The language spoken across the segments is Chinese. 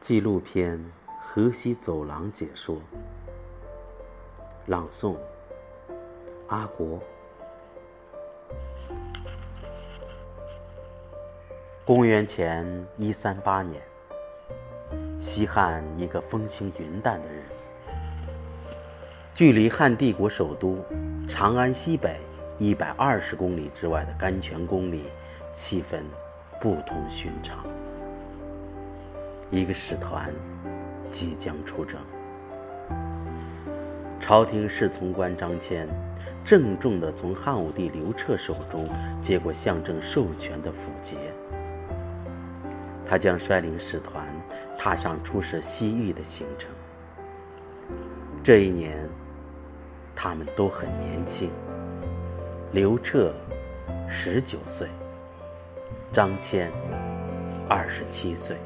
纪录片《河西走廊》解说，朗诵：阿国。公元前一三八年，西汉一个风轻云淡的日子，距离汉帝国首都长安西北一百二十公里之外的甘泉宫里，气氛不同寻常。一个使团即将出征，朝廷侍从官张骞郑重地从汉武帝刘彻手中接过象征授权的符节，他将率领使团踏上出使西域的行程。这一年，他们都很年轻，刘彻十九岁，张骞二十七岁。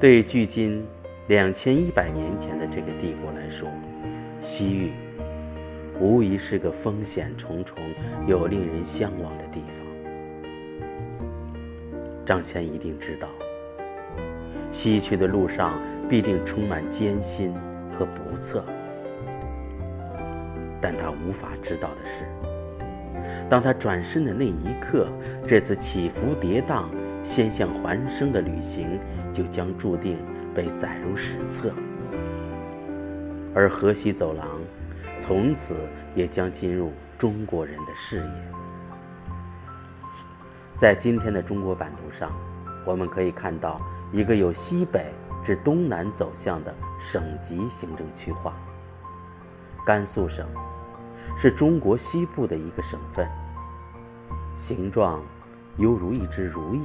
对距今两千一百年前的这个帝国来说，西域无疑是个风险重重又令人向往的地方。张骞一定知道，西去的路上必定充满艰辛和不测。但他无法知道的是，当他转身的那一刻，这次起伏跌宕。险象环生的旅行就将注定被载入史册，而河西走廊从此也将进入中国人的视野。在今天的中国版图上，我们可以看到一个由西北至东南走向的省级行政区划。甘肃省是中国西部的一个省份，形状犹如一只如意。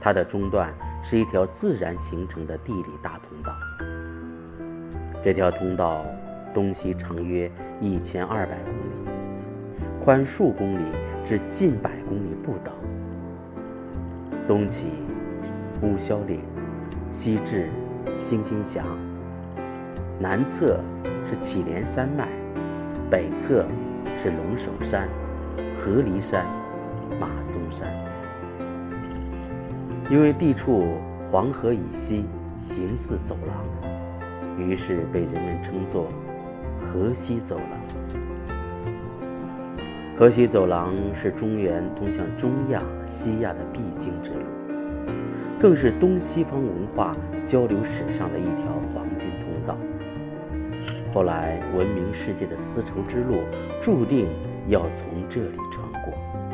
它的中段是一条自然形成的地理大通道，这条通道东西长约一千二百公里，宽数公里至近百公里不等。东起乌霄岭，西至星星峡，南侧是祁连山脉，北侧是龙首山、合黎山、马鬃山。因为地处黄河以西，形似走廊，于是被人们称作河西走廊。河西走廊是中原通向中亚、西亚的必经之路，更是东西方文化交流史上的一条黄金通道。后来，闻名世界的丝绸之路注定要从这里穿过。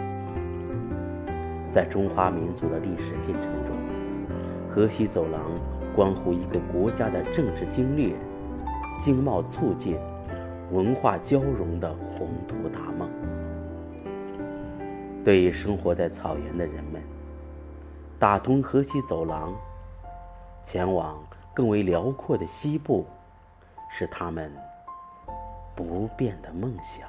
在中华民族的历史进程中，河西走廊关乎一个国家的政治经略、经贸促进、文化交融的宏图大梦。对于生活在草原的人们，打通河西走廊，前往更为辽阔的西部，是他们不变的梦想。